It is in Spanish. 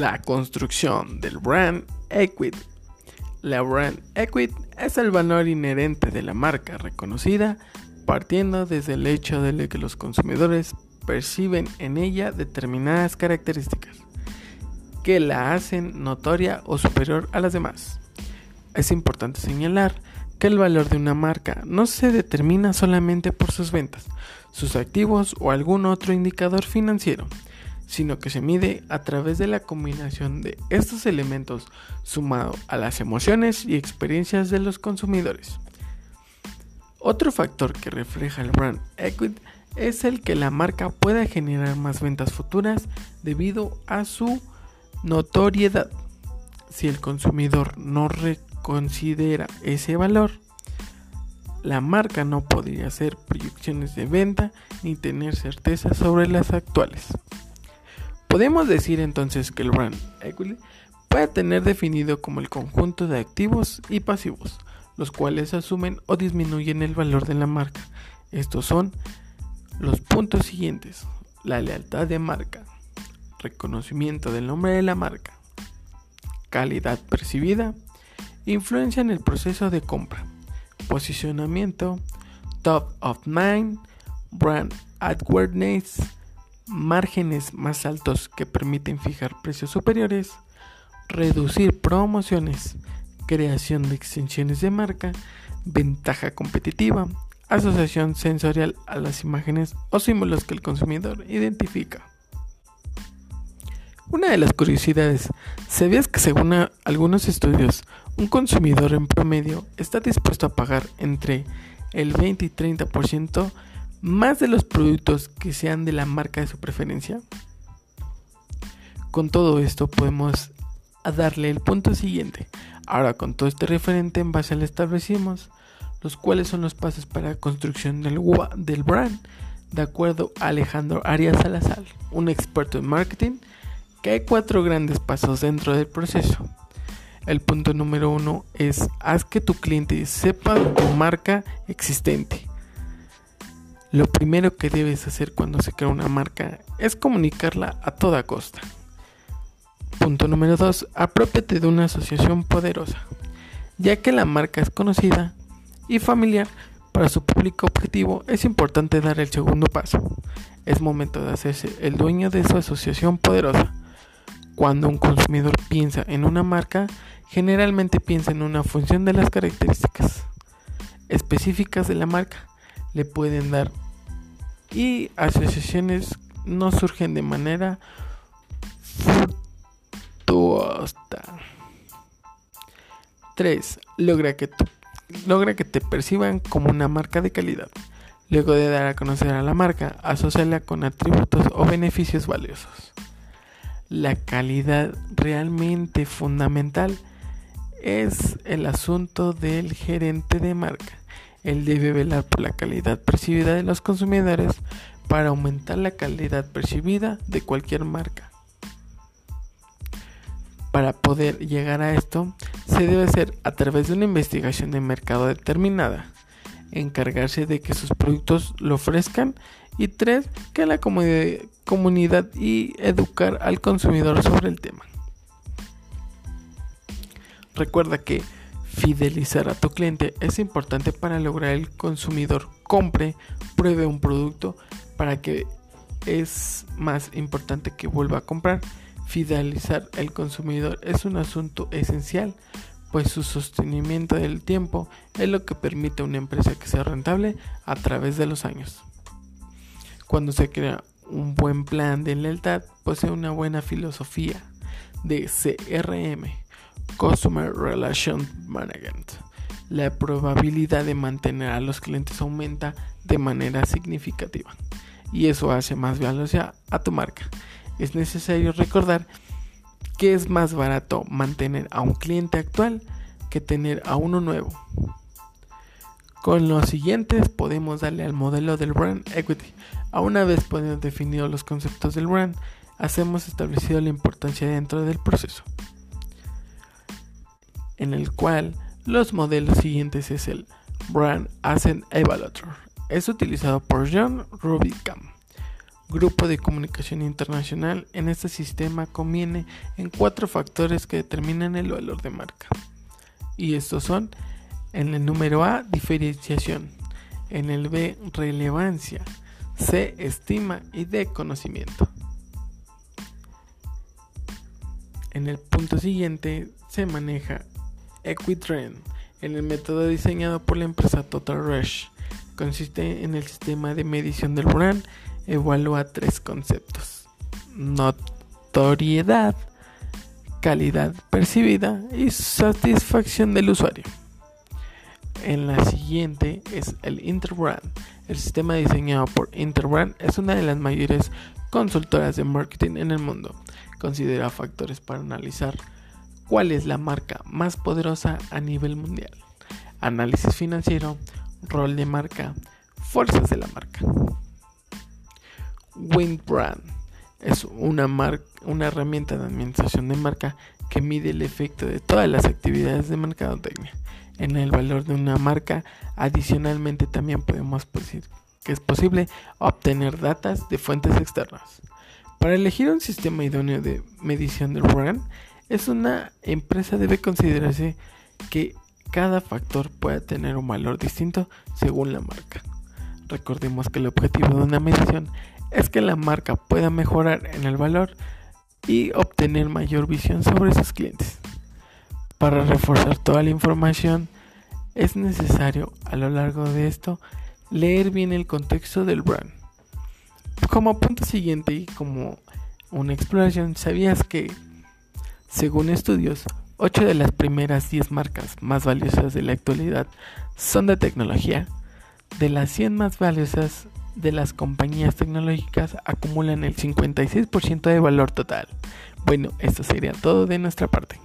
La construcción del brand equity. La brand equity es el valor inherente de la marca reconocida partiendo desde el hecho de que los consumidores perciben en ella determinadas características que la hacen notoria o superior a las demás. Es importante señalar que el valor de una marca no se determina solamente por sus ventas, sus activos o algún otro indicador financiero, sino que se mide a través de la combinación de estos elementos sumado a las emociones y experiencias de los consumidores. Otro factor que refleja el brand equity es el que la marca pueda generar más ventas futuras debido a su notoriedad. Si el consumidor no considera ese valor, la marca no podría hacer proyecciones de venta ni tener certeza sobre las actuales. Podemos decir entonces que el brand equity puede tener definido como el conjunto de activos y pasivos, los cuales asumen o disminuyen el valor de la marca. Estos son los puntos siguientes. La lealtad de marca, reconocimiento del nombre de la marca, calidad percibida, influencia en el proceso de compra, posicionamiento, top of mind, brand awareness, márgenes más altos que permiten fijar precios superiores, reducir promociones, creación de extensiones de marca, ventaja competitiva, asociación sensorial a las imágenes o símbolos que el consumidor identifica. Una de las curiosidades, ¿sabías que según algunos estudios, un consumidor en promedio está dispuesto a pagar entre el 20 y 30% más de los productos que sean de la marca de su preferencia? Con todo esto podemos darle el punto siguiente. Ahora con todo este referente en base al establecimos los cuales son los pasos para construcción del, del brand, de acuerdo a Alejandro Arias Salazar, un experto en marketing que hay cuatro grandes pasos dentro del proceso. El punto número uno es haz que tu cliente sepa tu marca existente. Lo primero que debes hacer cuando se crea una marca es comunicarla a toda costa. Punto número 2. Apropiate de una asociación poderosa. Ya que la marca es conocida y familiar para su público objetivo, es importante dar el segundo paso. Es momento de hacerse el dueño de su asociación poderosa. Cuando un consumidor piensa en una marca, generalmente piensa en una función de las características específicas de la marca. Le pueden dar y asociaciones no surgen de manera furtuosa. 3. Logra que, logra que te perciban como una marca de calidad. Luego de dar a conocer a la marca, asociala con atributos o beneficios valiosos la calidad realmente fundamental es el asunto del gerente de marca. Él debe velar por la calidad percibida de los consumidores para aumentar la calidad percibida de cualquier marca. Para poder llegar a esto, se debe hacer a través de una investigación de mercado determinada, encargarse de que sus productos lo ofrezcan y tres, que la comunidad y educar al consumidor sobre el tema. Recuerda que fidelizar a tu cliente es importante para lograr el consumidor compre, pruebe un producto para que es más importante que vuelva a comprar. Fidelizar al consumidor es un asunto esencial, pues su sostenimiento del tiempo es lo que permite a una empresa que sea rentable a través de los años. Cuando se crea un buen plan de lealtad, posee una buena filosofía de CRM, Customer Relation Management. La probabilidad de mantener a los clientes aumenta de manera significativa y eso hace más valiosa a tu marca. Es necesario recordar que es más barato mantener a un cliente actual que tener a uno nuevo. Con los siguientes podemos darle al modelo del brand equity. A una vez podido definido los conceptos del brand, hacemos establecido la importancia dentro del proceso, en el cual los modelos siguientes es el Brand Asset Evaluator. Es utilizado por John Rubicam. grupo de comunicación internacional, en este sistema conviene en cuatro factores que determinan el valor de marca. Y estos son, en el número A, diferenciación, en el B, relevancia, C, estima y D, conocimiento. En el punto siguiente se maneja Equitrend, en el método diseñado por la empresa Total Rush. Consiste en el sistema de medición del brand evalúa tres conceptos. Notoriedad, calidad percibida y satisfacción del usuario. En la siguiente es el Interbrand. El sistema diseñado por Interbrand es una de las mayores consultoras de marketing en el mundo. Considera factores para analizar cuál es la marca más poderosa a nivel mundial. Análisis financiero, rol de marca, fuerzas de la marca. Brand es una, una herramienta de administración de marca que mide el efecto de todas las actividades de mercadotecnia en el valor de una marca. Adicionalmente también podemos decir que es posible obtener datos de fuentes externas. Para elegir un sistema idóneo de medición del brand, es una empresa debe considerarse que cada factor puede tener un valor distinto según la marca. Recordemos que el objetivo de una medición es que la marca pueda mejorar en el valor y obtener mayor visión sobre sus clientes. Para reforzar toda la información, es necesario a lo largo de esto leer bien el contexto del brand. Como punto siguiente y como una exploración, ¿sabías que, según estudios, 8 de las primeras 10 marcas más valiosas de la actualidad son de tecnología? De las 100 más valiosas, de las compañías tecnológicas acumulan el 56% de valor total. Bueno, esto sería todo de nuestra parte.